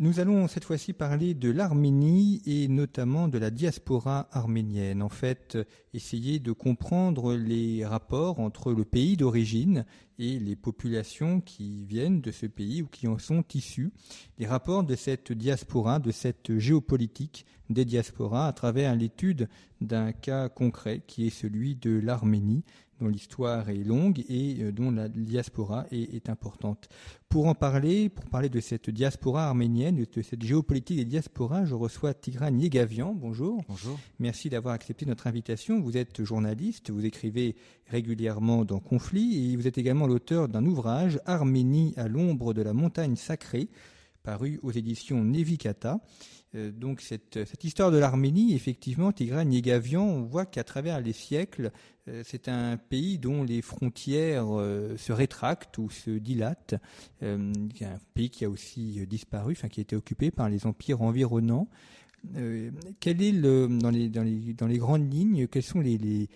Nous allons cette fois-ci parler de l'Arménie et notamment de la diaspora arménienne. En fait, essayer de comprendre les rapports entre le pays d'origine et les populations qui viennent de ce pays ou qui en sont issues. Les rapports de cette diaspora, de cette géopolitique des diasporas à travers l'étude d'un cas concret qui est celui de l'Arménie dont l'histoire est longue et euh, dont la diaspora est, importante. Pour en parler, pour parler de cette diaspora arménienne, de cette géopolitique des diasporas, je reçois Tigran Yegavian. Bonjour. Bonjour. Merci d'avoir accepté notre invitation. Vous êtes journaliste, vous écrivez régulièrement dans Conflit et vous êtes également l'auteur d'un ouvrage Arménie à l'ombre de la montagne sacrée, paru aux éditions Nevikata. Euh, donc cette, histoire de l'Arménie, effectivement, Tigran Yegavian, on voit qu'à travers les siècles, euh, c'est un pays dont les frontières euh, se rétractent ou se dilatent. un pays qui a aussi disparu, enfin qui a été occupé par les empires environnants. quel est le, dans, les, grandes lignes, quels sont les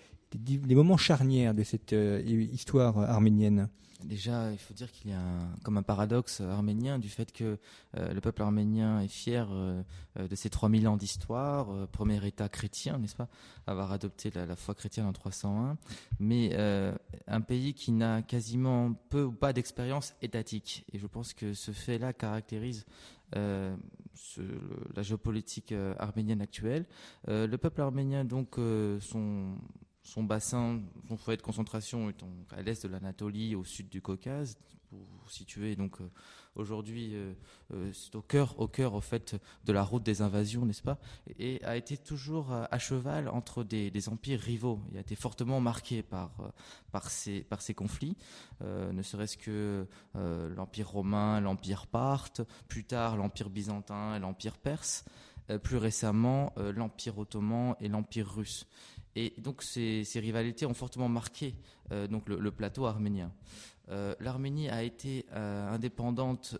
moments charnières de cette histoire arménienne? Déjà, il faut dire qu'il y a comme un paradoxe arménien du fait que euh, le peuple arménien est fier euh, euh, de ses 3000 ans d'histoire, premier État chrétien, n'est-ce pas, avoir adopté la, foi chrétienne en 301, mais un pays qui n'a quasiment peu ou pas d'expérience étatique. Et je pense que ce fait-là caractérise la géopolitique arménienne actuelle. le peuple arménien, donc, son son bassin, son foyer de concentration est à l'est de l'Anatolie, au sud du Caucase, pour vous situer donc euh, aujourd'hui euh, euh, au cœur, au cœur de la route des invasions, n'est-ce pas? Et a été toujours à, cheval entre des, empires rivaux. Il a été fortement marqué par ces conflits, ne serait-ce que l'empire romain, l'empire parthe, plus tard l'empire byzantin et l'empire perse, plus récemment l'empire ottoman et l'empire russe. Et donc ces, rivalités ont fortement marqué euh, le, plateau arménien. Euh, L'Arménie a été euh, indépendante,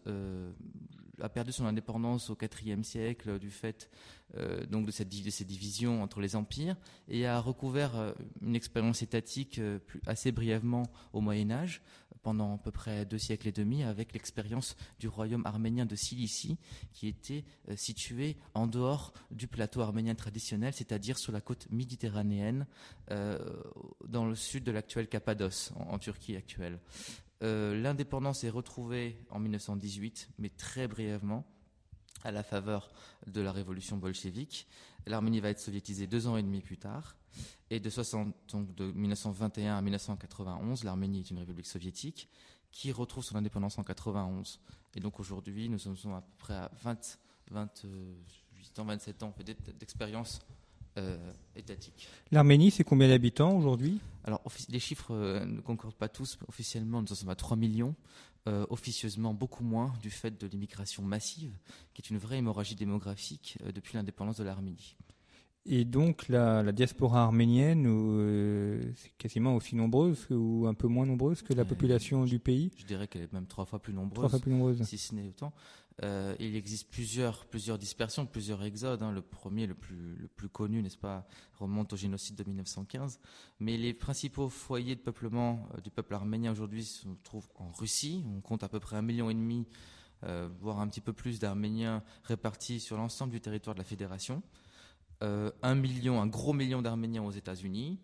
a perdu son indépendance au IVe siècle du fait de, cette, de, ces divisions entre les empires et a recouvert une expérience étatique assez brièvement au Moyen Âge pendant à peu près deux siècles et demi avec l'expérience du royaume arménien de Cilicie qui était euh, situé en dehors du plateau arménien traditionnel, c'est-à-dire sur la côte méditerranéenne euh, dans le sud de l'actuelle Cappadoce, en, Turquie actuelle. Euh, l'indépendance est retrouvée en 1918, mais très brièvement à la faveur de la révolution bolchevique. L'Arménie va être soviétisée deux ans et demi plus tard. Et de, 60, donc de 1921 à 1991, l'Arménie est une république soviétique qui retrouve son indépendance en 91. Et donc aujourd'hui, nous sommes à peu près à 20, 28 ans, 27 ans d'expérience euh, étatique. L'Arménie, c'est combien d'habitants aujourd'hui? Alors, les chiffres euh, ne concordent pas tous. Officiellement, nous sommes à 3 millions. Euh, officieusement, beaucoup moins du fait de l'immigration massive, qui est une vraie hémorragie démographique depuis l'indépendance de l'Arménie. Et donc la, diaspora arménienne, euh, c'est quasiment aussi nombreuse ou un peu moins nombreuse que la euh, population du pays Je dirais qu'elle est même trois fois plus nombreuse. Trois fois plus nombreuse. Si ce n'est autant. Euh, il existe plusieurs, plusieurs dispersions, plusieurs exodes. Hein. Le premier, le plus, le plus connu, n'est-ce pas, remonte au génocide de 1915. Mais les principaux foyers de peuplement du peuple arménien aujourd'hui se trouvent en Russie. On compte à peu près un million et demi, voire un petit peu plus d'Arméniens répartis sur l'ensemble du territoire de la fédération. Euh, un million, un gros million d'Arméniens aux États-Unis.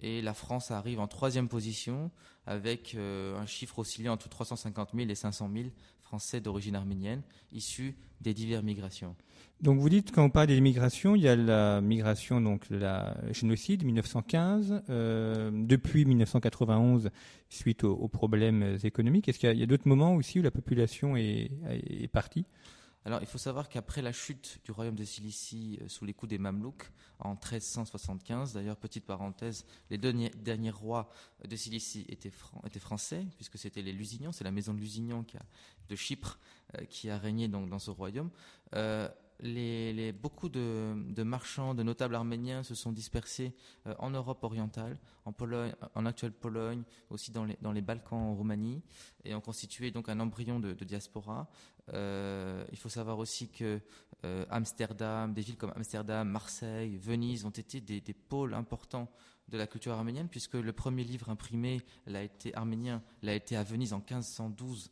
Et la France arrive en troisième position avec euh, un chiffre oscillant entre 350 000 et 500 000 Français d'origine arménienne issus des diverses migrations. Donc vous dites quand on parle des migrations, il y a la migration donc la génocide 1915, euh, depuis 1991 suite aux, problèmes économiques. Est-ce qu'il y a, d'autres moments aussi où la population est, est partie? Alors, il faut savoir qu'après la chute du royaume de Cilicie euh, sous les coups des Mamelouks en 1375, d'ailleurs, petite parenthèse, les deux derniers rois de Cilicie étaient, français, puisque c'était les Lusignans, c'est la maison de Lusignan de Chypre euh, qui a régné dans ce royaume. Euh, les, beaucoup de, marchands, de notables arméniens se sont dispersés euh, en Europe orientale, en, Pologne, en actuelle Pologne, aussi dans les, Balkans, en Roumanie, et ont constitué donc un embryon de, diaspora. Euh, il faut savoir aussi que euh, Amsterdam, des villes comme Amsterdam, Marseille, Venise ont été des, des, pôles importants de la culture arménienne, puisque le premier livre imprimé l'a été arménien, l'a été à Venise en 1512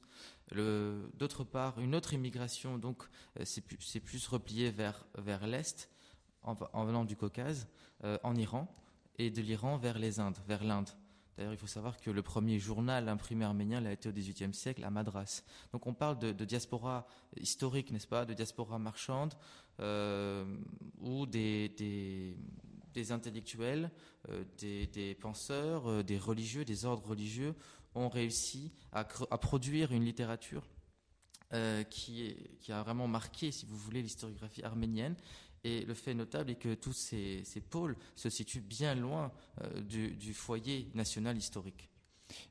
D'autre part, une autre immigration, donc euh, c'est plus, plus, replié vers, l'Est, en, venant du Caucase, euh, en Iran, et de l'Iran vers les Indes, vers l'Inde. D'ailleurs, il faut savoir que le premier journal imprimé arménien l'a été au XVIIIe siècle à Madras. Donc on parle de, diaspora historique, n'est-ce pas, de diaspora marchande, euh, où des, intellectuels, des, des, penseurs, des religieux, des ordres religieux ont réussi à, produire une littérature euh, qui, a vraiment marqué, si vous voulez, l'historiographie arménienne. Et le fait notable est que tous ces, pôles se situent bien loin euh, du, foyer national historique.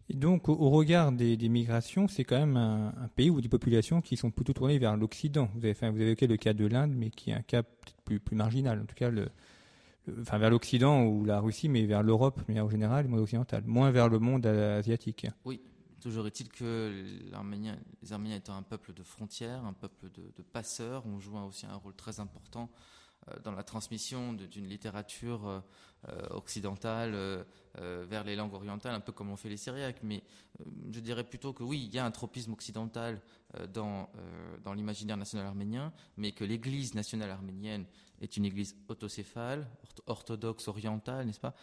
Et donc, au, regard des, migrations, c'est quand même un, pays où des populations qui sont plutôt tournées vers l'Occident. Vous avez, évoqué le cas de l'Inde, mais qui est un cas plus, plus marginal. En tout cas, le, enfin vers l'Occident ou la Russie, mais vers l'Europe, mais en général, le monde occidental, moins vers le monde asiatique. Oui, toujours est-il que les Arméniens étant un peuple de frontières, un peuple de, passeurs, ont joué aussi un rôle très important euh, dans la transmission d'une littérature euh, euh, occidentale vers les langues orientales, un peu comme l'ont fait les Syriaques. Mais je dirais plutôt que oui, il y a un tropisme occidental dans, dans l'imaginaire national arménien, mais que l'Église nationale arménienne est une église autocéphale, orthodoxe, orientale, n'est-ce pas,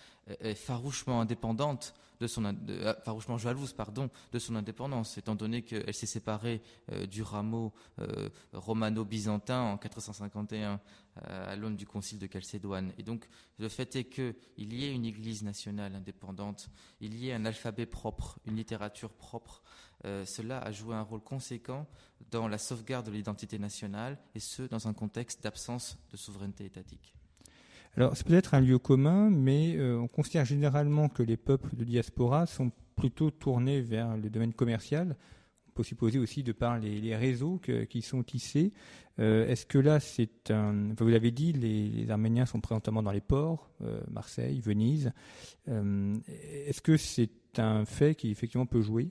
farouchement indépendante de son, euh, farouchement jalouse, pardon, de son indépendance, étant donné qu'elle s'est séparée euh, du rameau euh, romano-byzantin en 451 à l'aune du concile de Chalcédoine. Et donc, le fait est qu'il y ait une église nationale indépendante, il y ait un alphabet propre, une littérature propre, cela a joué un rôle conséquent dans la sauvegarde de l'identité nationale, et ce, dans un contexte d'absence de souveraineté étatique. Alors c'est peut-être un lieu commun, mais euh, on considère généralement que les peuples de diaspora sont plutôt tournés vers le domaine commercial. On peut supposer aussi de par les, réseaux qui sont tissés. Euh, est-ce que là, c'est un... vous l'avez dit, les, Arméniens sont présentement dans les ports, euh, Marseille, Venise. Est-ce que c'est un fait qui effectivement peut jouer?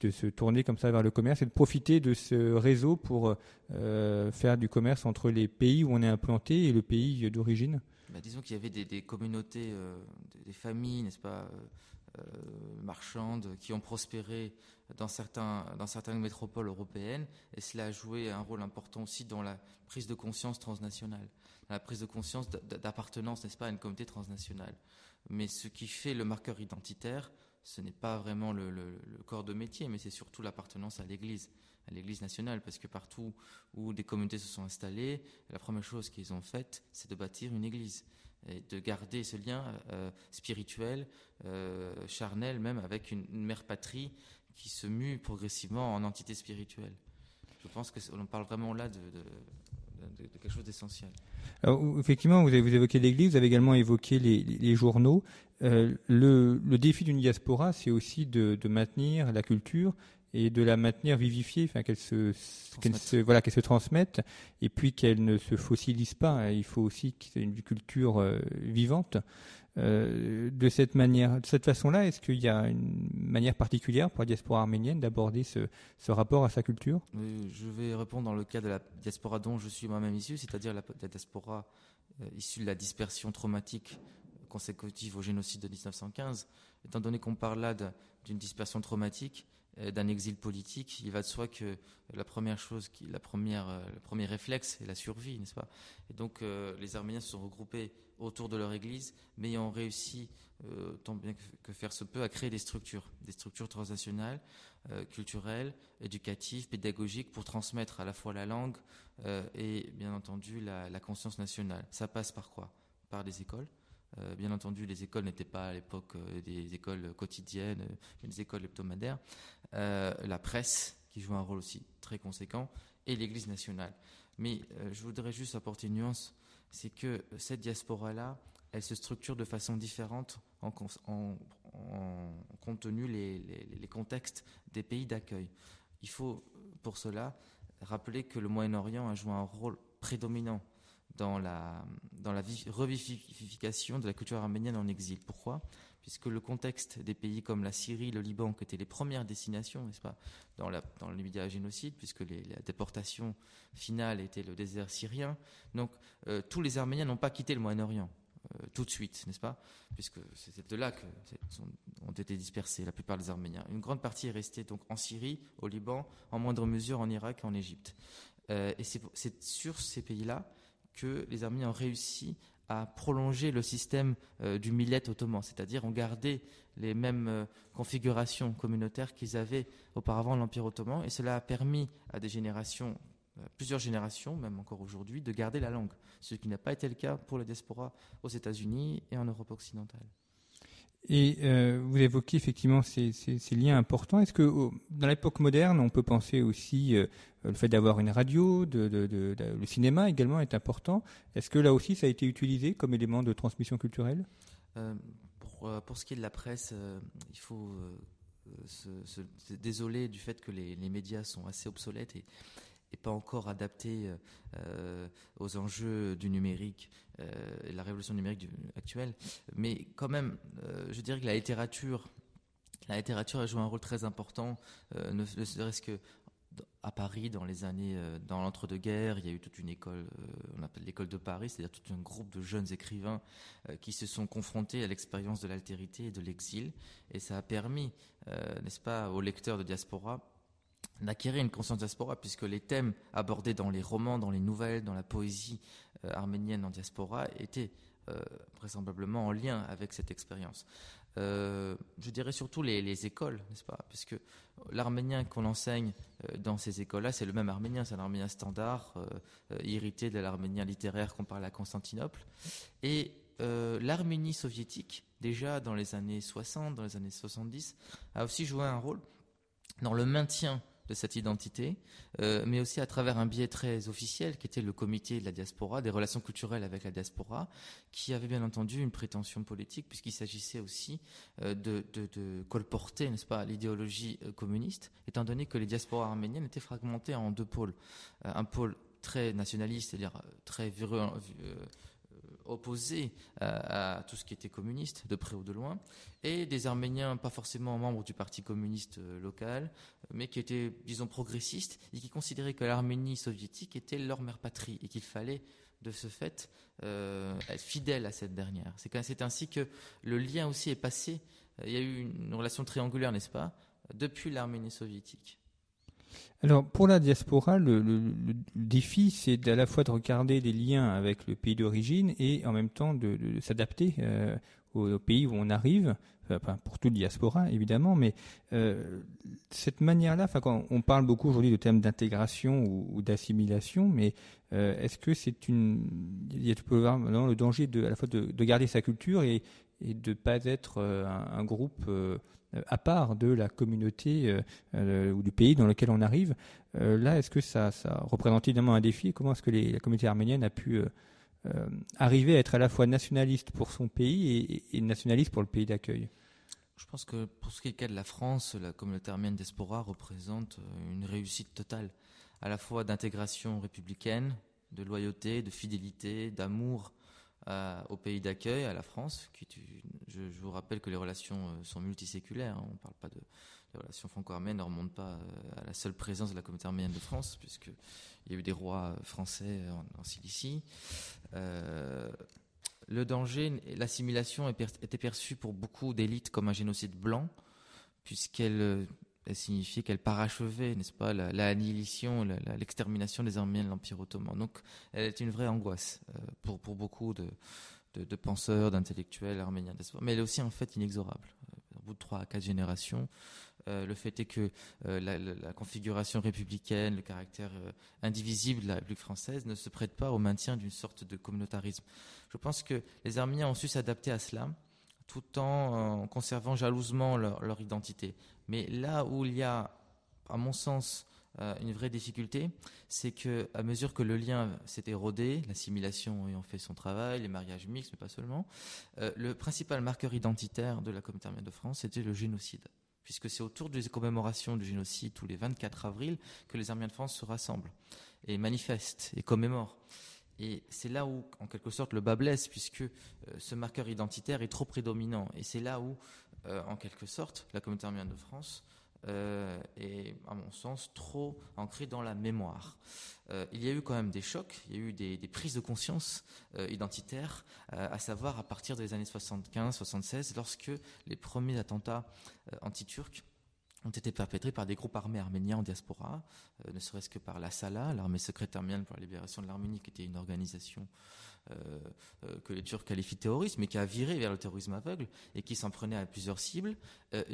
De se tourner comme ça vers le commerce et de profiter de ce réseau pour euh, faire du commerce entre les pays où on est implanté et le pays d'origine bah, Disons qu'il y avait des, communautés, euh, des, familles, n'est-ce pas, euh, marchandes, qui ont prospéré dans, certains, dans certaines métropoles européennes, et cela a joué un rôle important aussi dans la prise de conscience transnationale, dans la prise de conscience d'appartenance, n'est-ce pas, à une communauté transnationale. Mais ce qui fait le marqueur identitaire, ce n'est pas vraiment le, corps de métier, mais c'est surtout l'appartenance à l'Église, à l'Église nationale, parce que partout où des communautés se sont installées, la première chose qu'ils ont faite, c'est de bâtir une Église et de garder ce lien euh, spirituel, euh, charnel même, avec une, mère patrie qui se mue progressivement en entité spirituelle. Je pense que l'on parle vraiment là de, quelque chose d'essentiel. effectivement, vous avez évoqué l'Église, vous avez également évoqué les journaux. Euh, le, défi d'une diaspora, c'est aussi de, maintenir la culture et de la maintenir vivifiée, enfin qu'elle se, se, voilà, qu'elle se transmette, et puis qu'elle ne se fossilise pas. Il faut aussi qu'il y ait une culture euh, vivante. Euh, de cette manière, de cette façon-là, est-ce qu'il y a une manière particulière pour la diaspora arménienne d'aborder ce, rapport à sa culture? Je vais répondre dans le cas de la diaspora dont je suis moi-même issu, c'est-à-dire la, la, diaspora issue de la dispersion traumatique consécutive au génocide de 1915, étant donné qu'on parle là d'une dispersion traumatique, euh, d'un exil politique, il va de soi que la première chose, qui, la première, euh, le premier réflexe est la survie, n'est-ce pas? Et donc euh, les Arméniens se sont regroupés autour de leur église, mais ont réussi, tant bien que, faire se peut, à créer des structures, des structures transnationales, culturelles, éducatives, pédagogiques, pour transmettre à la fois la langue et bien entendu la, la conscience nationale. Ça passe par quoi? Par des écoles euh, bien entendu, les écoles n'étaient pas à l'époque euh, des écoles quotidiennes, mais euh, des écoles hebdomadaires. la presse, qui joue un rôle aussi très conséquent, et l'Église nationale. Mais je voudrais juste apporter une nuance, c'est que cette diaspora-là, elle se structure de façon différente en, compte tenu les, les, contextes des pays d'accueil. Il faut pour cela rappeler que le Moyen-Orient a joué un rôle prédominant dans la, revivification de la culture arménienne en exil. Pourquoi? Puisque le contexte des pays comme la Syrie, le Liban, qui étaient les premières destinations, n'est-ce pas, dans, la, dans l'immédiat génocide, puisque la déportation finale était le désert syrien. Donc, euh, tous les Arméniens n'ont pas quitté le Moyen-Orient. Euh, tout de suite, n'est-ce pas? Puisque c'est de là que ont été dispersés la plupart des Arméniens. Une grande partie est restée donc en Syrie, au Liban, en moindre mesure en Irak et en Égypte. Euh, et c'est sur ces pays-là que les Arméniens ont réussi à prolonger le système euh, du millet ottoman, c'est-à-dire ont gardé les mêmes configurations communautaires qu'ils avaient auparavant l'Empire ottoman, et cela a permis à des générations euh, plusieurs générations, même encore aujourd'hui, de garder la langue, ce qui n'a pas été le cas pour la diaspora aux États-Unis et en Europe occidentale. Et euh, vous évoquez effectivement ces, liens importants. Est-ce que dans l'époque moderne, on peut penser aussi euh, le fait d'avoir une radio, le cinéma également est important. Est-ce que là aussi ça a été utilisé comme élément de transmission culturelle? Pour, ce qui est de la presse, il faut se, désoler du fait que les, médias sont assez obsolètes et pas encore adapté euh, euh, aux enjeux du numérique euh, et la révolution numérique actuelle. Mais quand même, je dirais que la littérature, la littérature a joué un rôle très important, ne, serait-ce que à Paris dans les années dans l'entre-deux-guerres, il y a eu toute une école, on appelle l'école de Paris, c'est-à-dire tout un groupe de jeunes écrivains qui se sont confrontés à l'expérience de l'altérité et de l'exil, et ça a permis, n'est-ce pas, aux lecteurs de diaspora d'acquérir une conscience diaspora, puisque les thèmes abordés dans les romans, dans les nouvelles, dans la poésie euh, arménienne en diaspora étaient euh, vraisemblablement en lien avec cette expérience. Euh, je dirais surtout les, écoles, n'est-ce pas? Puisque l'arménien qu'on enseigne dans ces écoles-là, c'est le même arménien, c'est un arménien standard, irrité de l'arménien littéraire qu'on parle à Constantinople. Et l'Arménie soviétique, déjà dans les années 60, dans les années 70, a aussi joué un rôle dans le maintien de cette identité, euh, mais aussi à travers un biais très officiel qui était le comité de la diaspora, des relations culturelles avec la diaspora, qui avait bien entendu une prétention politique puisqu'il s'agissait aussi euh, de, colporter, n'est-ce pas, l'idéologie euh, communiste, étant donné que les diasporas arméniennes étaient fragmentées en deux pôles, un pôle très nationaliste, c'est-à-dire très virulent, opposés à, tout ce qui était communiste, de près ou de loin, et des Arméniens pas forcément membres du parti communiste euh, local, mais qui étaient, disons, progressistes, et qui considéraient que l'Arménie soviétique était leur mère patrie, et qu'il fallait, de ce fait, euh, être fidèle à cette dernière. C'est ainsi que le lien aussi est passé, il y a eu une relation triangulaire, n'est-ce pas, depuis l'Arménie soviétique. Alors pour la diaspora, le, défi, c'est à la fois de regarder des liens avec le pays d'origine et en même temps de, s'adapter euh, au, pays où on arrive. Pour toute diaspora évidemment, mais euh, cette manière-là, on parle beaucoup aujourd'hui de thème d'intégration ou, d'assimilation, mais euh, est-ce que c'est une, il y a le danger de, à la fois de, garder sa culture et, de ne pas être un, un groupe euh, à part de la communauté euh, euh, ou du pays dans lequel on arrive. là, est-ce que ça, représente évidemment un défi? Comment est-ce que la communauté arménienne a pu arriver à être à la fois nationaliste pour son pays et, nationaliste pour le pays d'accueil? Je pense que pour ce qui est le cas de la France, la communauté arménienne d'Espora représente une réussite totale, à la fois d'intégration républicaine, de loyauté, de fidélité, d'amour au pays d'accueil, à la France. Je, vous rappelle que les relations euh, sont multiséculaires. Hein. on ne parle pas de, relations franco-arméniennes, ne remontent pas euh, à la seule présence de la communauté arménienne de France, puisqu'il y a eu des rois français en, Cilicie. Euh, le danger, l'assimilation était perçue pour beaucoup d'élites comme un génocide blanc, puisqu'elle elle signifiait qu'elle parachevait, n'est-ce pas, la, l'extermination des Arméniens de l'Empire ottoman. Donc, elle était une vraie angoisse euh, pour, beaucoup de, penseurs, d'intellectuels arméniens. Mais elle est aussi en fait inexorable. Euh, au bout de trois à quatre générations, euh, le fait est que la, configuration républicaine, le caractère indivisible de la République française ne se prête pas au maintien d'une sorte de communautarisme. Je pense que les Arméniens ont su s'adapter à cela tout en conservant jalousement leur identité. Mais là où il y a, à mon sens, une vraie difficulté, c'est que à mesure que le lien s'est érodé, l'assimilation ayant fait son travail, les mariages mixtes, mais pas seulement, le principal marqueur identitaire de la communauté arménienne de France, c'était le génocide puisque c'est autour des commémorations du génocide tous les 24 avril que les Arméniens de France se rassemblent et manifestent et commémorent. Et c'est là où, en quelque sorte, le bas blesse, puisque euh, ce marqueur identitaire est trop prédominant. Et c'est là où, euh, en quelque sorte, la communauté arménienne de France euh, est, à mon sens, trop ancrée dans la mémoire. il y a eu quand même des chocs, il y a eu des, prises de conscience identitaires, à savoir à partir des années 75-76, lorsque les premiers attentats anti-turcs ont été perpétrés par des groupes armés arméniens en diaspora, euh, ne serait-ce que par la SALA, l'armée secrète arménienne pour la libération de l'Arménie, qui était une organisation euh, euh, que les Turcs qualifient de terroriste, mais qui a viré vers le terrorisme aveugle et qui s'en prenait à plusieurs cibles.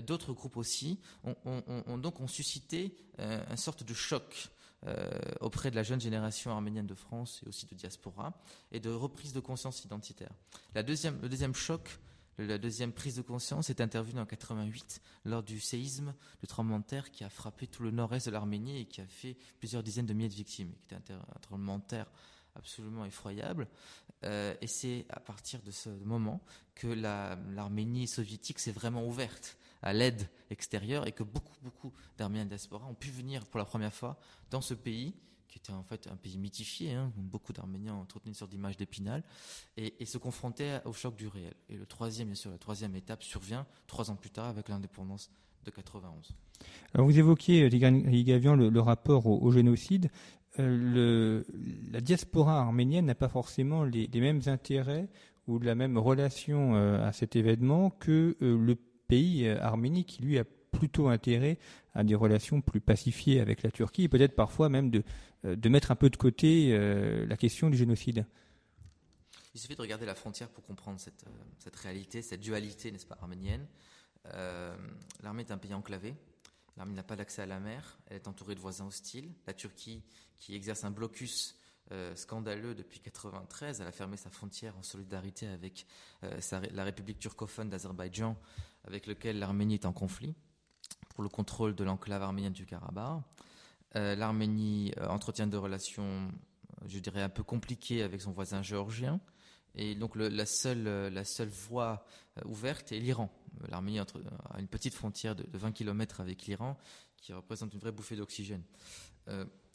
D'autres groupes aussi ont, donc suscité une sorte de choc auprès de la jeune génération arménienne de France et aussi de diaspora et de reprise de conscience identitaire. La deuxième, le deuxième choc la deuxième prise de conscience est intervenue en 88 lors du séisme, du tremblement de terre qui a frappé tout le nord-est de l'Arménie et qui a fait plusieurs dizaines de milliers de victimes, qui était un tremblement de terre absolument effroyable. Euh, et c'est à partir de ce moment que l'Arménie soviétique s'est vraiment ouverte à l'aide extérieure et que beaucoup, beaucoup d'Arméniens diaspora ont pu venir pour la première fois dans ce pays qui était en fait un pays mythifié, hein, beaucoup d'Arméniens entretenaient une sorte d'image d'épinal, et, se confrontaient au choc du réel. Et le troisième, bien sûr, la troisième étape survient trois ans plus tard avec l'indépendance de 91. Alors vous évoquiez, Ligavian, le, le rapport au, génocide. Euh, la diaspora arménienne n'a pas forcément les, mêmes intérêts ou la même relation euh, à cet événement que euh, le pays arménie qui lui a plutôt intérêt à des relations plus pacifiées avec la Turquie et peut-être parfois même de, mettre un peu de côté la question du génocide. Il suffit de regarder la frontière pour comprendre cette, cette réalité, cette dualité, n'est-ce pas, arménienne. L'armée est un pays enclavé. L'armée n'a pas d'accès à la mer. Elle est entourée de voisins hostiles. La Turquie, qui exerce un blocus scandaleux depuis 1993, elle a fermé sa frontière en solidarité avec la République turcophone d'Azerbaïdjan, avec lequel l'Arménie est en conflit pour le contrôle de l'enclave arménienne du Karabakh. Euh, L'Arménie euh, entretient des relations, euh, je dirais, un peu compliquées avec son voisin géorgien. Et donc la, seule, la seule voie ouverte est l'Iran. L'Arménie a une petite frontière de, 20 km avec l'Iran qui représente une vraie bouffée d'oxygène.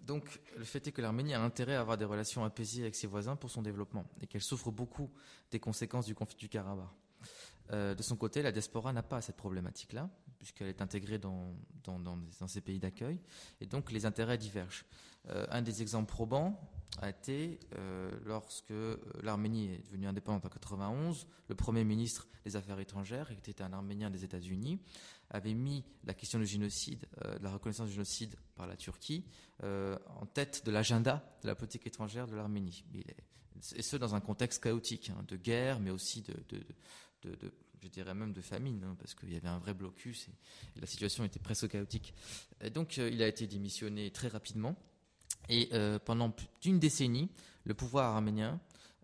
donc le fait est que l'Arménie a intérêt à avoir des relations apaisées avec ses voisins pour son développement et qu'elle souffre beaucoup des conséquences du conflit du Karabakh. de son côté, la diaspora n'a pas cette problématique-là puisqu'elle est intégrée dans, dans, ces pays d'accueil, et donc les intérêts divergent. Euh, un des exemples probants a été euh, lorsque euh, l'Arménie est devenue indépendante en 91, le Premier ministre des Affaires étrangères, qui était un Arménien des États-Unis, avait mis la question du génocide, de la reconnaissance du génocide par la Turquie, en tête de l'agenda de la politique étrangère de l'Arménie. Et ce, dans un contexte chaotique, hein, de guerre, mais aussi de, je dirais même de famine, hein, parce qu'il y avait un vrai blocus et, la situation était presque chaotique. Et donc euh, il a été démissionné très rapidement. Et euh, pendant plus d'une décennie, le pouvoir arménien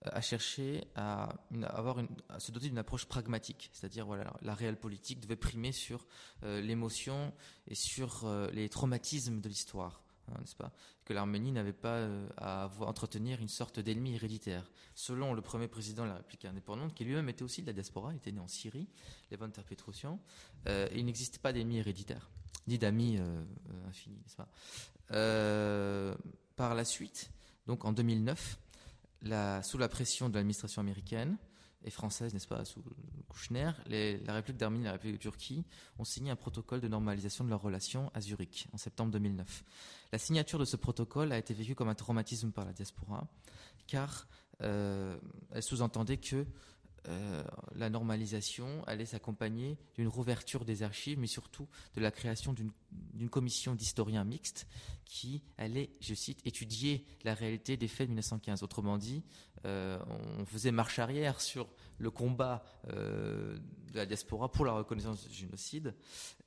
euh, a cherché à, avoir une, à se doter d'une approche pragmatique, c'est-à-dire voilà, la réelle politique devait primer sur l'émotion et sur les traumatismes de l'histoire. Hein, n'est-ce pas? Que l'Arménie n'avait pas euh, à entretenir une sorte d'ennemi héréditaire. Selon le premier président de la République indépendante, qui lui-même était aussi de la diaspora, il était né en Syrie, Levon Petrosian, euh, il n'existait pas d'ennemi héréditaire, ni d'amis euh, infinis, n'est-ce pas? Par la suite, donc en 2009, sous la pression de l'administration américaine, et française, n'est-ce pas, sous Kouchner, la République d'Arménie et la République de Turquie ont signé un protocole de normalisation de leurs relations à Zurich en septembre 2009. La signature de ce protocole a été vécue comme un traumatisme par la diaspora, car euh, elle sous-entendait que euh, la normalisation allait s'accompagner d'une rouverture des archives, mais surtout de la création d'une commission d'historiens mixtes qui allait, je cite, étudier la réalité des faits de 1915. Autrement dit, euh, on faisait marche arrière sur le combat euh, de la diaspora pour la reconnaissance du génocide,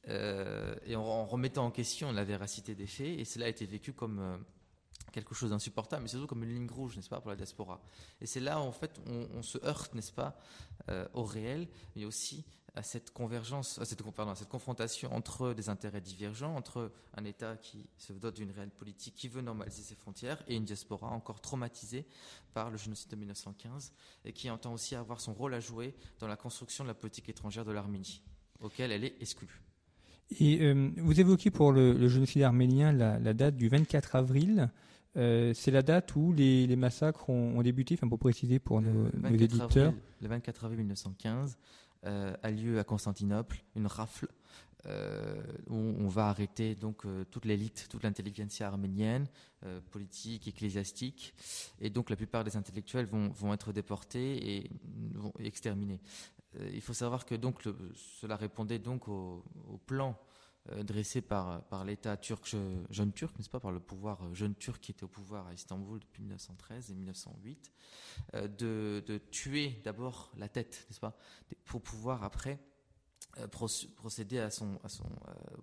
et en, remettant en question la véracité des faits, et cela a été vécu comme quelque chose d'insupportable, mais surtout comme une ligne rouge, n'est-ce pas, pour la diaspora. Et c'est là, en fait, on, se heurte, n'est-ce pas, euh, au réel, mais aussi à cette convergence, à cette, confrontation entre des intérêts divergents, entre un État qui se dote d'une réelle politique, qui veut normaliser ses frontières, et une diaspora encore traumatisée par le génocide de 1915, et qui entend aussi avoir son rôle à jouer dans la construction de la politique étrangère de l'Arménie, auquel elle est exclue. Et euh, vous évoquez pour le, génocide arménien la, date du 24 avril. Euh, c'est la date où les, massacres ont, débuté, enfin pour préciser pour nos, éditeurs. le 24 avril 1915 euh, a lieu à Constantinople une rafle où on va arrêter donc toute l'élite, toute l'intelligentsia arménienne, politique, ecclésiastique, et donc la plupart des intellectuels vont, vont être déportés et vont exterminés. Euh, il faut savoir que donc cela répondait donc au, plan euh, dressé par, par l'État turc, jeune turc, n'est-ce pas, par le pouvoir euh, jeune turc qui était au pouvoir à Istanbul depuis 1913 et 1908, de, de tuer d'abord la tête, n'est-ce pas, pour pouvoir après procéder à son, à son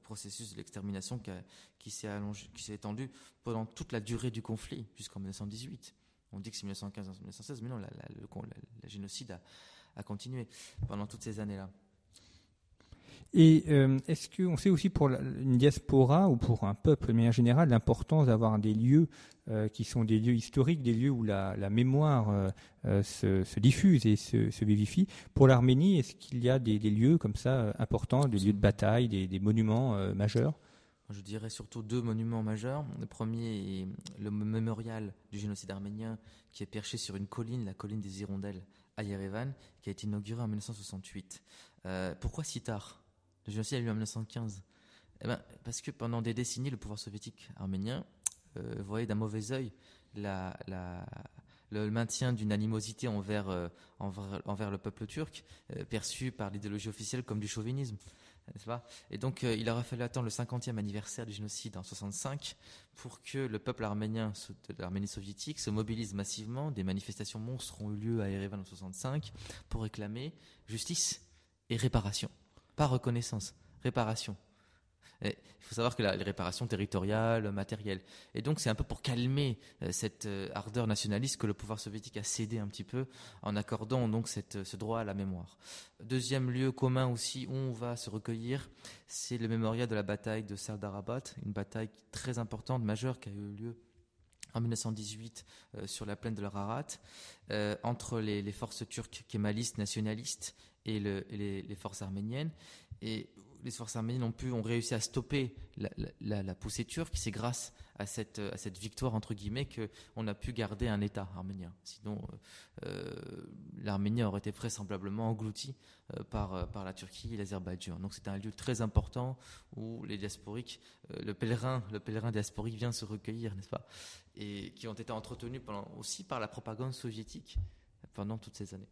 processus de l'extermination qui, qui s'est étendu pendant toute la durée du conflit jusqu'en 1918. On dit que c'est 1915-1916, mais non, la, le, génocide a, à continuer pendant toutes ces années-là. Et euh, est-ce qu'on sait aussi pour une diaspora ou pour un peuple de manière générale l'importance d'avoir des lieux euh, qui sont des lieux historiques, des lieux où la, mémoire euh, se, diffuse et se, vivifie Pour l'Arménie, est-ce qu'il y a des, lieux comme ça importants, des lieux de bataille, des, monuments majeurs? Je dirais surtout deux monuments majeurs. Le premier est le mémorial du génocide arménien qui est perché sur une colline, la colline des Hirondelles à Yerevan, qui a été inauguré en 1968. Euh, pourquoi si tard? Le génocide a eu lieu en 1915. Eh ben, parce que pendant des décennies, le pouvoir soviétique arménien euh, voyait d'un mauvais œil le maintien d'une animosité envers, euh, le peuple turc, perçu par l'idéologie officielle comme du chauvinisme. Et donc, euh, il aura fallu attendre le 50e anniversaire du génocide en 65 pour que le peuple arménien de l'Arménie soviétique se mobilise massivement. Des manifestations monstres ont eu lieu à Erevan en 65 pour réclamer justice et réparation. Pas reconnaissance, réparation il faut savoir que les réparations territoriales, matérielles. Et donc c'est un peu pour calmer euh, cette euh, ardeur nationaliste que le pouvoir soviétique a cédé un petit peu en accordant donc cette, ce droit à la mémoire. Deuxième lieu commun aussi où on va se recueillir, c'est le mémorial de la bataille de Sardarabat, une bataille très importante, majeure, qui a eu lieu en 1918 euh, sur la plaine de l'Ararat, entre les, forces turques kémalistes nationalistes et, le, et les, forces arméniennes. Et les forces arméniennes ont pu, ont réussi à stopper la, poussée turque. C'est grâce à cette, victoire entre guillemets qu'on a pu garder un État arménien. Sinon, euh, euh, l'Arménie aurait été vraisemblablement engloutie euh, par, la Turquie et l'Azerbaïdjan. Donc c'est un lieu très important où les diasporiques, le pèlerin, le pèlerin diasporique vient se recueillir, n'est-ce pas? Et qui ont été entretenus aussi par la propagande soviétique pendant toutes ces années.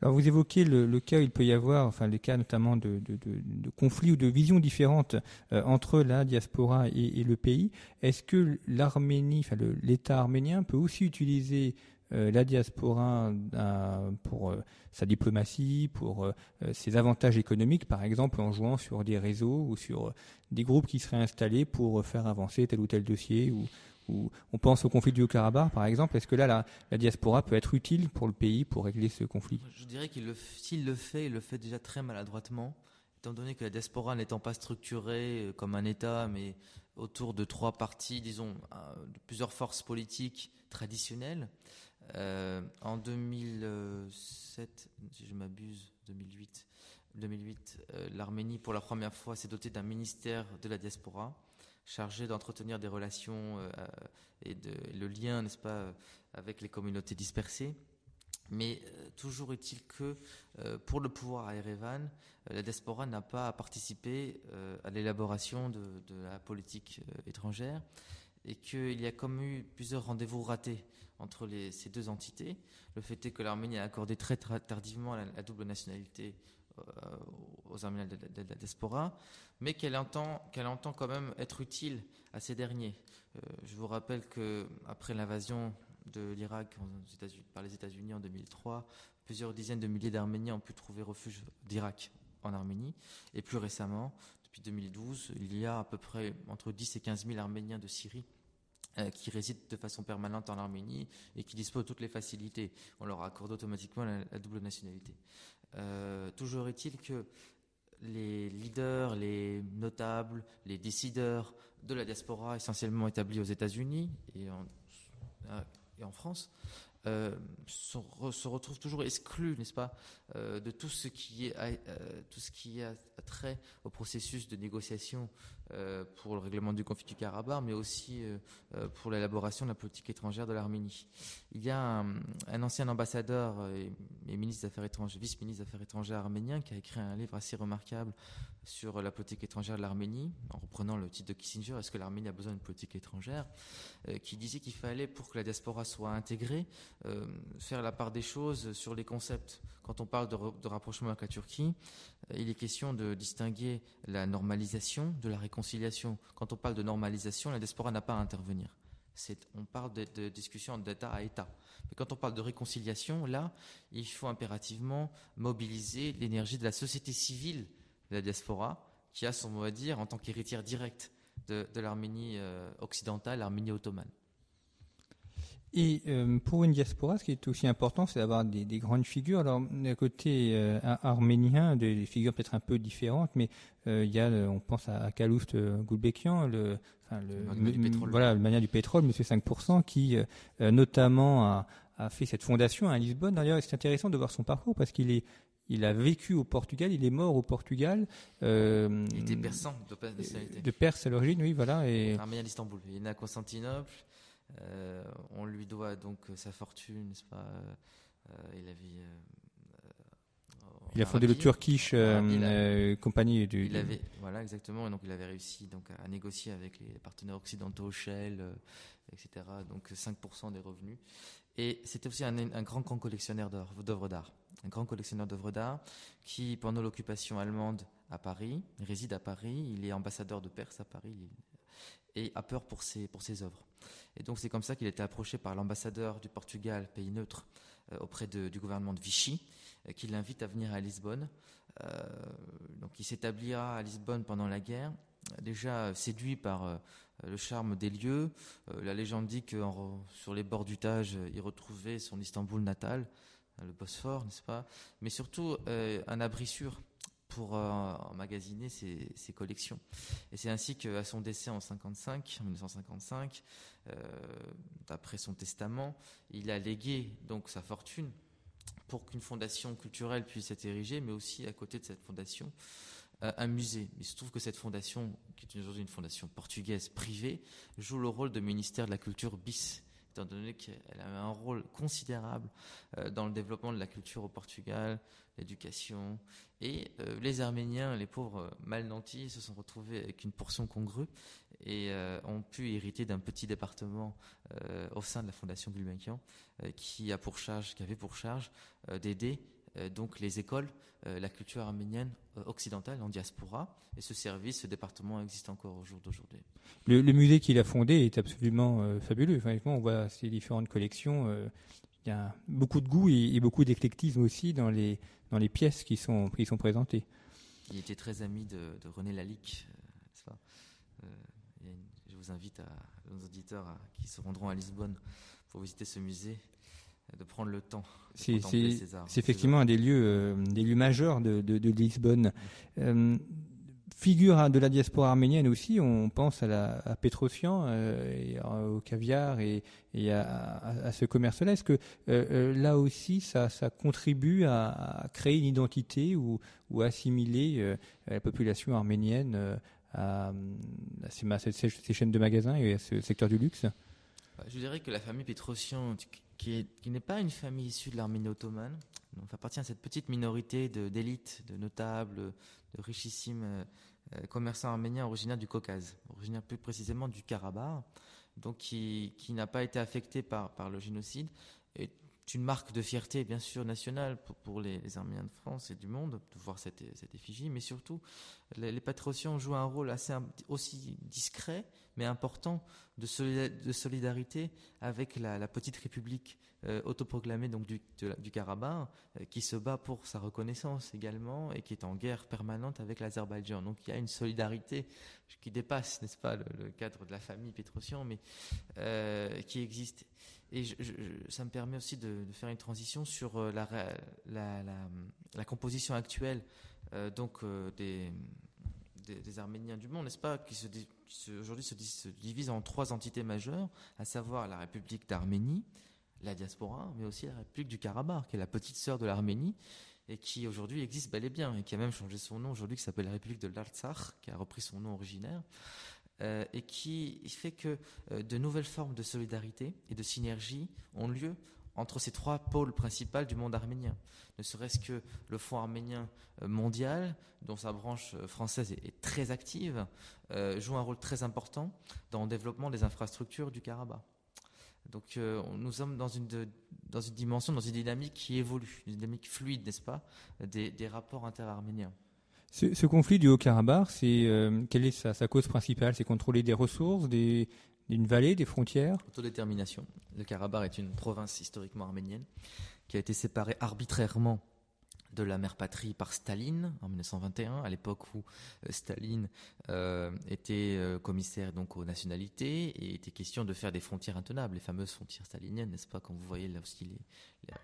Alors vous évoquez le, cas où il peut y avoir, enfin les cas notamment de, conflits ou de visions différentes euh, entre la diaspora et, le pays. Est-ce que l'Arménie, enfin l'État arménien peut aussi utiliser euh, la diaspora euh, pour sa diplomatie, pour ses avantages économiques, par exemple en jouant sur des réseaux ou sur des groupes qui seraient installés pour faire avancer tel ou tel dossier ou, on pense au conflit du Haut-Karabakh, par exemple. Est-ce que là, la, diaspora peut être utile pour le pays pour régler ce conflit? Je dirais qu'il s'il le fait, il le fait déjà très maladroitement, étant donné que la diaspora n'étant pas structurée euh, comme un État, mais autour de trois partis, disons, euh, plusieurs forces politiques traditionnelles. Euh, en 2007, si je m'abuse, 2008, 2008 l'Arménie, pour la première fois, s'est dotée d'un ministère de la diaspora chargé d'entretenir des relations euh, et le lien, n'est-ce pas, euh, avec les communautés dispersées. Mais euh, toujours est-il que pour le pouvoir à Erevan, la diaspora n'a pas participé à l'élaboration de, la politique étrangère et qu'il y a comme eu plusieurs rendez-vous ratés entre ces deux entités. Le fait est que l'Arménie a accordé très, tardivement la, double nationalité aux Arméniens de, la diaspora mais qu'elle entend, qu'elle entend quand même être utile à ces derniers. Euh, je vous rappelle que après l'invasion de l'Irak par les États-Unis en 2003, plusieurs dizaines de milliers d'Arméniens ont pu trouver refuge d'Irak en Arménie, et plus récemment, depuis 2012, il y a à peu près entre 10 et 15 000 Arméniens de Syrie euh, qui résident de façon permanente en Arménie et qui disposent de toutes les facilités. On leur accorde automatiquement la, double nationalité. Euh, toujours est-il que les leaders, les notables, les décideurs de la diaspora essentiellement établis aux États-Unis et en, en France euh, se, retrouvent toujours exclus, n'est-ce pas, euh, de tout ce qui est euh, tout ce qui a trait au processus de négociation pour le règlement du conflit du Karabakh, mais aussi pour l'élaboration de la politique étrangère de l'Arménie. Il y a un, ancien ambassadeur et, ministre des étrangères, vice-ministre des Affaires étrangères arménien, qui a écrit un livre assez remarquable sur la politique étrangère de l'Arménie, en reprenant le titre de Kissinger, Est-ce que l'Arménie a besoin d'une politique étrangère? Qui disait qu'il fallait, pour que la diaspora soit intégrée, euh, faire la part des choses sur les concepts. Quand on parle de, rapprochement avec la Turquie, euh, il est question de distinguer la normalisation de la réconciliation. Quand on parle de normalisation, la diaspora n'a pas à intervenir. on parle de, de discussion d'État à État. Mais quand on parle de réconciliation, là, il faut impérativement mobiliser l'énergie de la société civile de la diaspora, qui a son mot à dire en tant qu'héritière directe de, l'Arménie euh, occidentale, l'Arménie ottomane. Et euh, pour une diaspora, ce qui est aussi important, c'est d'avoir des, grandes figures. Alors, d'un côté euh, arménien, des, figures peut-être un peu différentes, mais euh, il y a, on pense à, Kaloust Gulbekian, le, enfin, le, du pétrole. voilà, le mania du pétrole, Monsieur 5%, qui notamment a, a, fait cette fondation à Lisbonne. D'ailleurs, c'est intéressant de voir son parcours parce qu'il est il a vécu au Portugal, il est mort au Portugal. Euh, il était persan de nationalité. De Perse à l'origine, oui, voilà. Et... Arménien d'Istanbul. Il est né à Constantinople. Euh, on lui doit donc euh, sa fortune, n'est-ce pas euh, Il avait il a fondé le Turkish compagnie du. Il avait, voilà, exactement. Et donc, il avait réussi donc à négocier avec les partenaires occidentaux, Shell, etc. Donc, 5% des revenus. Et c'était aussi un, grand, grand collectionneur d'œuvres d'art. Un grand collectionneur d'œuvres d'art qui, pendant l'occupation allemande à Paris, réside à Paris. Il est ambassadeur de Perse à Paris et a peur pour ses, pour ses œuvres. Et donc c'est comme ça qu'il a été approché par l'ambassadeur du Portugal, pays neutre, euh, auprès du gouvernement de Vichy, euh, qui l'invite à venir à Lisbonne. Euh, donc il s'établira à Lisbonne pendant la guerre, déjà séduit par le charme des lieux. la légende dit que sur les bords du Tage, il retrouvait son Istanbul natal, le Bosphore, n'est-ce pas? Mais surtout un abri sûr pour euh, emmagasiner ses, collections. Et c'est ainsi qu'à son décès en 55, 1955, euh, d'après son testament, il a légué donc sa fortune pour qu'une fondation culturelle puisse être érigée, mais aussi à côté de cette fondation, euh, un musée. Il se trouve que cette fondation, qui est aujourd'hui une fondation portugaise privée, joue le rôle de ministère de la culture bis étant donné qu'elle avait un rôle considérable euh, dans le développement de la culture au Portugal, l'éducation. Et euh, les Arméniens, les pauvres mal nantis, se sont retrouvés avec une portion congrue et euh, ont pu hériter d'un petit département au sein de la Fondation Gulbenkian qui avait pour charge d'aider donc les écoles, la culture arménienne occidentale en diaspora. Et ce service, ce département existe encore au jour d'aujourd'hui. Le, musée qu'il a fondé est absolument fabuleux. Enfin, on voit ces différentes collections il y a beaucoup de goût et, beaucoup d'éclectisme aussi dans les, dans les pièces qui sont, qui sont présentées. Il était très ami de, René Lalique. Euh, euh, je vous invite à, nos auditeurs qui se rendront à Lisbonne pour visiter ce musée de prendre le temps. C'est effectivement un des lieux, euh, des lieux majeurs de, de, Lisbonne figure de la diaspora arménienne aussi, on pense à, la, à Petrosian, euh, au caviar et, à, ce commerce-là. Est-ce que euh, euh, là aussi, ça, contribue à, créer une identité ou, ou assimiler la population arménienne à, ces, ces, chaînes de magasins et à ce secteur du luxe? Je dirais que la famille Petrosian, qui, n'est pas une famille issue de l'Arménie ottomane, donc appartient à cette petite minorité d'élite, de, notables, de richissimes euh, commerçant arménien originaire du Caucase, originaire plus précisément du Karabakh, donc qui, n'a pas été affecté par, le génocide, est une marque de fierté, bien sûr, nationale pour, les, Arméniens de France et du monde de voir cette, effigie, mais surtout, les, les Patrocians jouent un rôle assez aussi discret, mais important de, solidarité avec la, petite république euh, autoproclamée donc du, du Karabakh, euh, qui se bat pour sa reconnaissance également et qui est en guerre permanente avec l'Azerbaïdjan. Donc il y a une solidarité qui dépasse, n'est-ce pas, le, cadre de la famille Petrosian, mais euh, qui existe. Et ça me permet aussi de, faire une transition sur la, la, la, composition actuelle donc des, des, Arméniens du monde, n'est-ce pas, qui, aujourd'hui se, se, divisent en trois entités majeures, à savoir la République d'Arménie, la diaspora, mais aussi la République du Karabakh, qui est la petite sœur de l'Arménie, et qui aujourd'hui existe bel et bien, et qui a même changé son nom aujourd'hui, qui s'appelle la République de l'Artsakh, qui a repris son nom originaire euh, et qui fait que euh, de nouvelles formes de solidarité et de synergie ont lieu entre ces trois pôles principaux du monde arménien. Ne serait-ce que le Fonds arménien euh, mondial, dont sa branche euh, française est, très active, euh, joue un rôle très important dans le développement des infrastructures du Karabakh. Donc nous sommes dans une, dans une dimension, dans une dynamique qui évolue, une dynamique fluide, n'est-ce pas, des, des rapports interarméniens. Ce, conflit du Haut-Karabakh, quelle est sa, sa cause principale? C'est contrôler des ressources, des, d'une vallée, des frontières Autodétermination. Le Karabakh est une province historiquement arménienne qui a été séparée arbitrairement de la mère patrie par Staline en 1921, à l'époque où euh, Staline euh, était euh, commissaire donc aux nationalités et était question de faire des frontières intenables, les fameuses frontières staliniennes, n'est-ce pas Quand vous voyez là aussi les,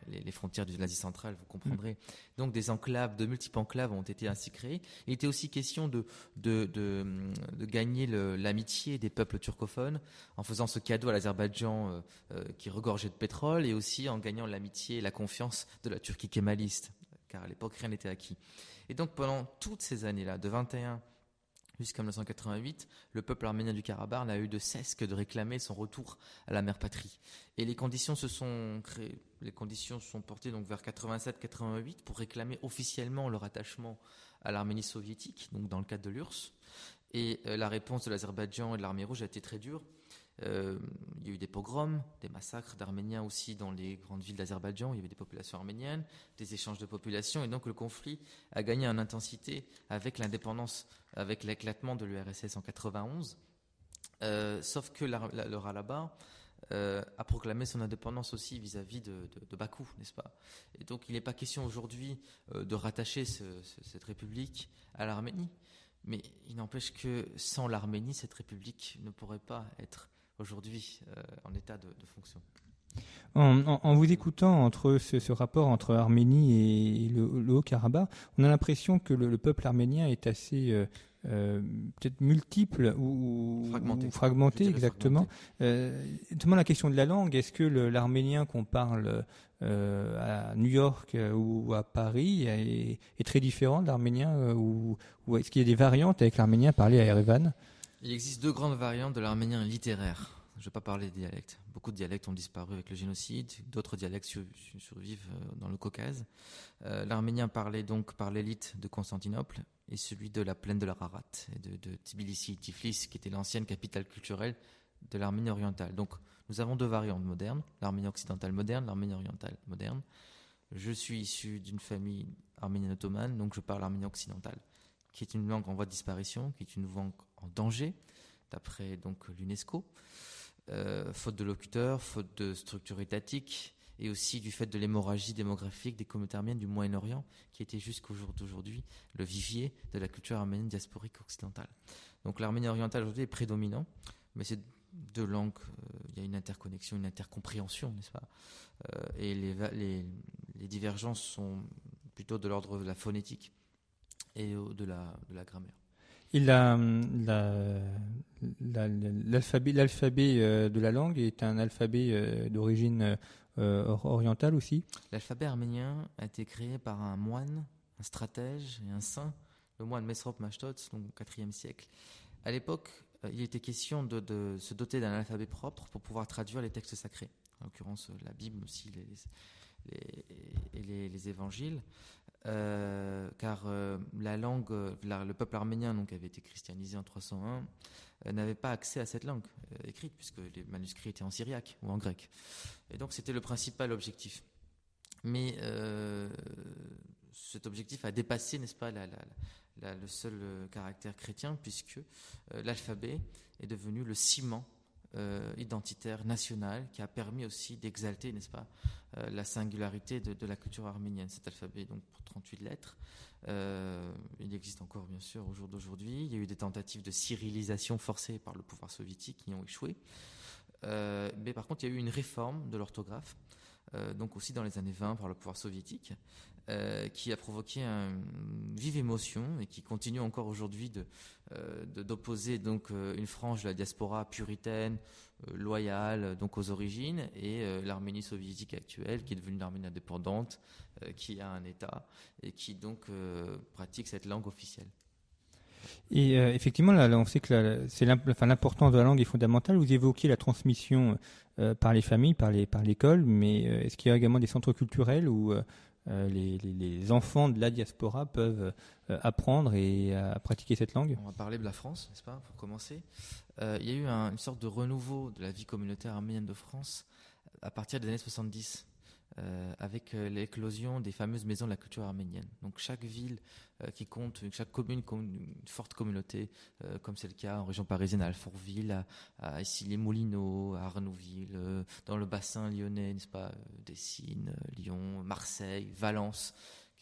les, les frontières de l'Asie centrale, vous comprendrez. Mmh. Donc des enclaves, de multiples enclaves ont été ainsi créées. Il était aussi question de, de, de, de gagner l'amitié des peuples turcophones en faisant ce cadeau à l'Azerbaïdjan euh, euh, qui regorgeait de pétrole et aussi en gagnant l'amitié et la confiance de la Turquie kémaliste car à l'époque rien n'était acquis. Et donc pendant toutes ces années-là, de 21 jusqu'à 1988, le peuple arménien du Karabakh n'a eu de cesse que de réclamer son retour à la mère patrie. Et les conditions se sont créées, les conditions se sont portées donc vers 87-88 pour réclamer officiellement leur attachement à l'Arménie soviétique, donc dans le cadre de l'URSS. Et euh, la réponse de l'Azerbaïdjan et de l'armée rouge a été très dure. Euh, il y a eu des pogroms, des massacres d'Arméniens aussi dans les grandes villes d'Azerbaïdjan. Il y avait des populations arméniennes, des échanges de populations, et donc le conflit a gagné en intensité avec l'indépendance, avec l'éclatement de l'URSS en 91. Euh, sauf que la, la, le Ralaba euh, a proclamé son indépendance aussi vis-à-vis -vis de, Bakou, n'est-ce pas? Et donc il n'est pas question aujourd'hui euh, de rattacher ce, ce, cette république à l'Arménie, mais il n'empêche que sans l'Arménie, cette république ne pourrait pas être aujourd'hui euh, en état de, de fonction. En, en, en, vous écoutant entre ce, ce, rapport entre Arménie et le, le Haut-Karabakh, on a l'impression que le, le, peuple arménien est assez euh, euh, peut-être multiple ou fragmenté, ou fragmenté exactement. Euh, notamment la question de la langue, est-ce que l'arménien qu'on parle euh, à New York ou à Paris est, est très différent de l'arménien ou, ou est-ce qu'il y a des variantes avec l'arménien parlé à Erevan? Il existe deux grandes variantes de l'arménien littéraire. Je ne vais pas parler des dialectes. Beaucoup de dialectes ont disparu avec le génocide, d'autres dialectes sur, survivent dans le Caucase. Euh, L'arménien parlé donc par l'élite de Constantinople et celui de la plaine de l'Ararat et de, de Tbilissi, Tiflis, qui était l'ancienne capitale culturelle de l'Arménie orientale. Donc nous avons deux variantes modernes, l'Arménie occidentale moderne, l'Arménie orientale moderne. Je suis issu d'une famille arménienne ottomane, donc je parle arménien occidental, qui est une langue en voie de disparition, qui est une langue en danger, d'après donc l'UNESCO. Euh, faute de locuteurs, faute de structure étatique, et aussi du fait de l'hémorragie démographique des communautés arméniennes du Moyen-Orient, qui était jusqu'au jour d'aujourd'hui le vivier de la culture arménienne diasporique occidentale. Donc l'arménien oriental aujourd'hui est prédominant, mais c'est deux langues, euh, il y a une interconnexion, une intercompréhension, n'est-ce pas? Euh, Et les, divergences sont plutôt de l'ordre de la phonétique et de la, de la grammaire. Et l'alphabet la, euh, de la langue est un alphabet euh, d'origine euh, orientale aussi? L'alphabet arménien a été créé par un moine, un stratège et un saint, le moine Mesrop Mashtot, donc au IVe siècle. À l'époque, il était question de, de se doter d'un alphabet propre pour pouvoir traduire les textes sacrés, en l'occurrence la Bible aussi, les, les, les, les évangiles. Euh, car euh, la langue, la, le peuple arménien donc avait été christianisé en 301, euh, n'avait pas accès à cette langue euh, écrite puisque les manuscrits étaient en syriaque ou en grec. Et donc c'était le principal objectif. Mais euh, cet objectif a dépassé, n'est-ce pas, le seul caractère chrétien puisque l'alphabet est devenu le ciment euh, identitaire national qui a permis aussi d'exalter, n'est-ce pas, euh, la singularité de, la culture arménienne. Cet alphabet, donc pour 38 lettres, euh, il existe encore bien sûr au jour d'aujourd'hui. Il y a eu des tentatives de cyrillisation forcée par le pouvoir soviétique qui ont échoué. mais par contre, il y a eu une réforme de l'orthographe, donc aussi dans les années 20 par le pouvoir soviétique, qui a provoqué une vive émotion et qui continue encore aujourd'hui de, d'opposer donc une frange de la diaspora puritaine, loyale donc aux origines, et l'Arménie soviétique actuelle qui est devenue une Arménie indépendante, qui a un État et qui donc pratique cette langue officielle. Et euh, effectivement, on sait que l'importance de la langue est fondamentale. Vous évoquez la transmission euh, par les familles, par l'école, mais euh, est-ce qu'il y a également des centres culturels où les, les, enfants de la diaspora peuvent apprendre et pratiquer cette langue On va parler de la France, n'est-ce pas, pour commencer. il y a eu une sorte de renouveau de la vie communautaire arménienne de France à partir des années 70. Euh, avec euh, l'éclosion des fameuses maisons de la culture arménienne. Donc chaque ville euh, qui compte, chaque commune compte une forte communauté, comme c'est le cas en région parisienne à Alfortville, à, à les moulineaux à Arnouville, dans le bassin lyonnais, n'est-ce pas, Dessines, Lyon, Marseille, Valence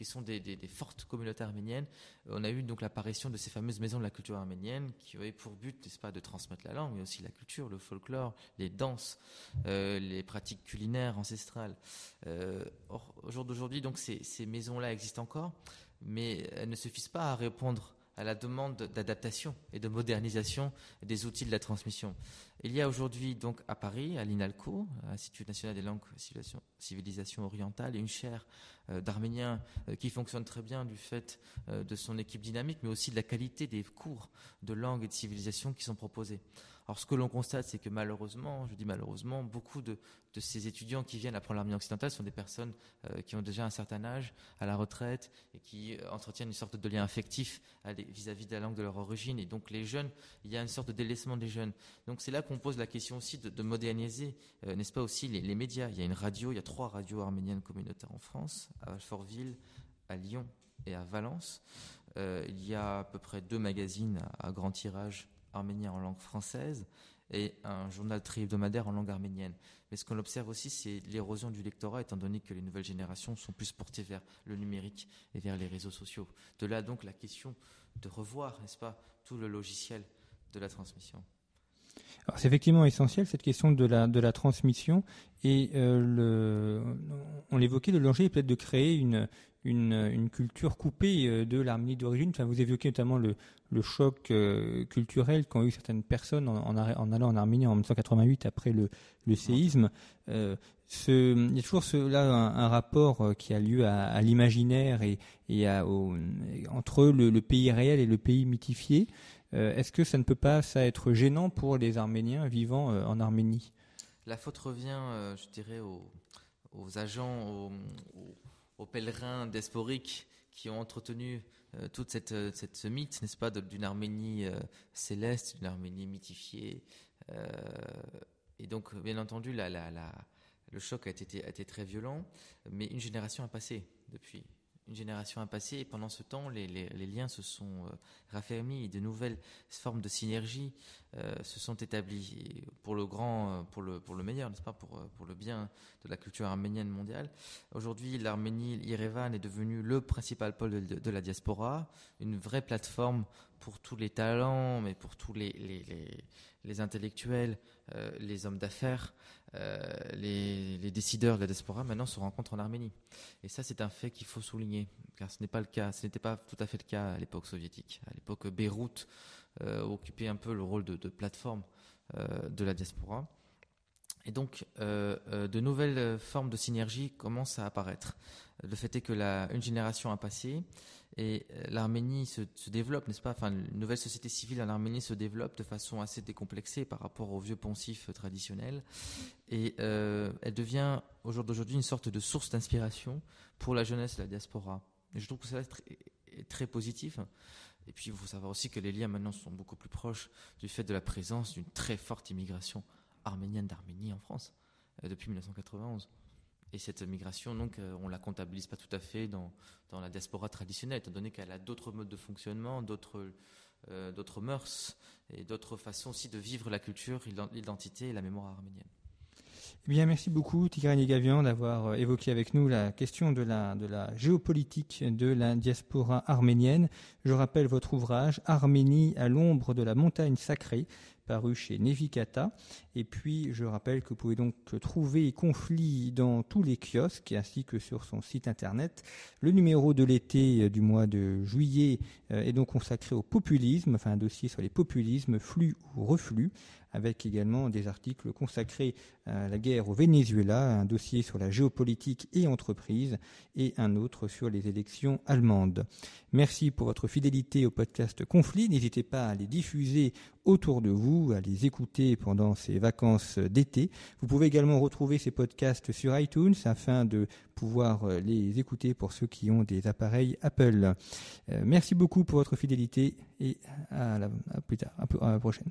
qui sont des, fortes communautés arméniennes. On a eu donc l'apparition de ces fameuses maisons de la culture arménienne qui avaient pour but, n'est-ce pas, de transmettre la langue, mais aussi la culture, le folklore, les danses, euh, les pratiques culinaires ancestrales. Euh, au jour d'aujourd'hui, donc ces, ces maisons-là existent encore, mais elles ne suffisent pas à répondre à la demande d'adaptation et de modernisation des outils de la transmission. Il y a aujourd'hui donc à Paris, à l'INALCO, Institut national des langues civilisation, civilisation orientale, une chaire euh, d'arménien euh, qui fonctionne très bien du fait euh, de son équipe dynamique, mais aussi de la qualité des cours de langue et de civilisation qui sont proposés. Alors ce que l'on constate, c'est que malheureusement, je dis malheureusement, beaucoup de, ces étudiants qui viennent apprendre l'arménien occidental sont des personnes qui ont déjà un certain âge, à la retraite, et qui entretiennent une sorte de lien affectif vis-à-vis de la langue de leur origine. Et donc les jeunes, il y a une sorte de délaissement des jeunes. Donc c'est là qu'on pose la question aussi de, moderniser, n'est-ce pas aussi, les, médias. Il y a une radio, il y a trois radios arméniennes communautaires en France, à Fortville, à Lyon et à Valence. il y a à peu près deux magazines à grand tirage arménien en langue française et un journal tri-hebdomadaire en langue arménienne. Mais ce qu'on observe aussi, c'est l'érosion du lectorat, étant donné que les nouvelles générations sont plus portées vers le numérique et vers les réseaux sociaux. De là donc la question de revoir, n'est-ce pas, tout le logiciel de la transmission. C'est effectivement essentiel cette question de la, de la transmission et euh, on l'évoquait, le danger est peut-être de créer une, une, une, culture coupée euh, de l'Arménie d'origine. Enfin, vous évoquez notamment le, le choc euh, culturel qu'ont eu certaines personnes en, allant en Arménie en 1988 après le, le séisme. Il y a toujours là un, rapport qui a lieu à, l'imaginaire et, et à, entre le, pays réel et le pays mythifié. Euh, Est-ce que ça ne peut pas ça être gênant pour les Arméniens vivant en Arménie? La faute revient, je dirais, aux, agents, aux, pèlerins diasporiques qui ont entretenu euh, toute cette, euh, cette, ce mythe, n'est-ce pas, d'une Arménie euh, céleste, d'une Arménie mythifiée. et donc, bien entendu, le choc a été très violent, mais une génération a passé depuis une génération a passé et pendant ce temps, les, liens se sont euh, raffermis. Et de nouvelles formes de synergie euh, se sont établies pour le grand, euh, pour le, meilleur, n'est-ce pas, pour, le bien de la culture arménienne mondiale. Aujourd'hui, l'Arménie, l'Irevan est devenu le principal pôle de, la diaspora, une vraie plateforme pour tous les talents, mais pour tous les intellectuels, euh, les hommes d'affaires, euh, les, décideurs de la diaspora maintenant se rencontrent en Arménie. Et ça, c'est un fait qu'il faut souligner, car ce n'est pas le cas, ce n'était pas tout à fait le cas à l'époque soviétique. À l'époque, Beyrouth euh, occupait un peu le rôle de, de plateforme de la diaspora. Et donc, de nouvelles formes de synergie commencent à apparaître. Le fait est que la, une génération a passé et l'Arménie se, développe, n'est-ce pas? Enfin, une nouvelle société civile en Arménie se développe de façon assez décomplexée par rapport aux vieux poncifs traditionnels. Et euh, elle devient, au jour d'aujourd'hui, une sorte de source d'inspiration pour la jeunesse et la diaspora. Et je trouve que ça est très positif. Et puis, il faut savoir aussi que les liens maintenant sont beaucoup plus proches du fait de la présence d'une très forte immigration arménienne d'Arménie en France euh, depuis 1991. Et cette migration, donc, euh, on la comptabilise pas tout à fait dans, dans la diaspora traditionnelle, étant donné qu'elle a d'autres modes de fonctionnement, d'autres euh, d'autres mœurs et d'autres façons aussi de vivre la culture, l'identité et la mémoire arménienne. Eh bien, merci beaucoup, Tigrani Gavian, d'avoir euh, évoqué avec nous la question de la, de la géopolitique de la diaspora arménienne. Je rappelle votre ouvrage Arménie à l'ombre de la montagne sacrée, paru chez Nevikata. Et puis, je rappelle que vous pouvez donc trouver Conflit dans tous les kiosques ainsi que sur son site internet. Le numéro de l'été du mois de juillet est donc consacré au populisme, enfin un dossier sur les populismes, flux ou reflux avec également des articles consacrés à la guerre au Venezuela, un dossier sur la géopolitique et entreprise et un autre sur les élections allemandes. Merci pour votre fidélité au podcast Conflit. N'hésitez pas à les diffuser autour de vous, à les écouter pendant ces vacances d'été. Vous pouvez également retrouver ces podcasts sur iTunes afin de pouvoir les écouter pour ceux qui ont des appareils Apple. Euh, merci beaucoup pour votre fidélité et à plus tard, à la prochaine.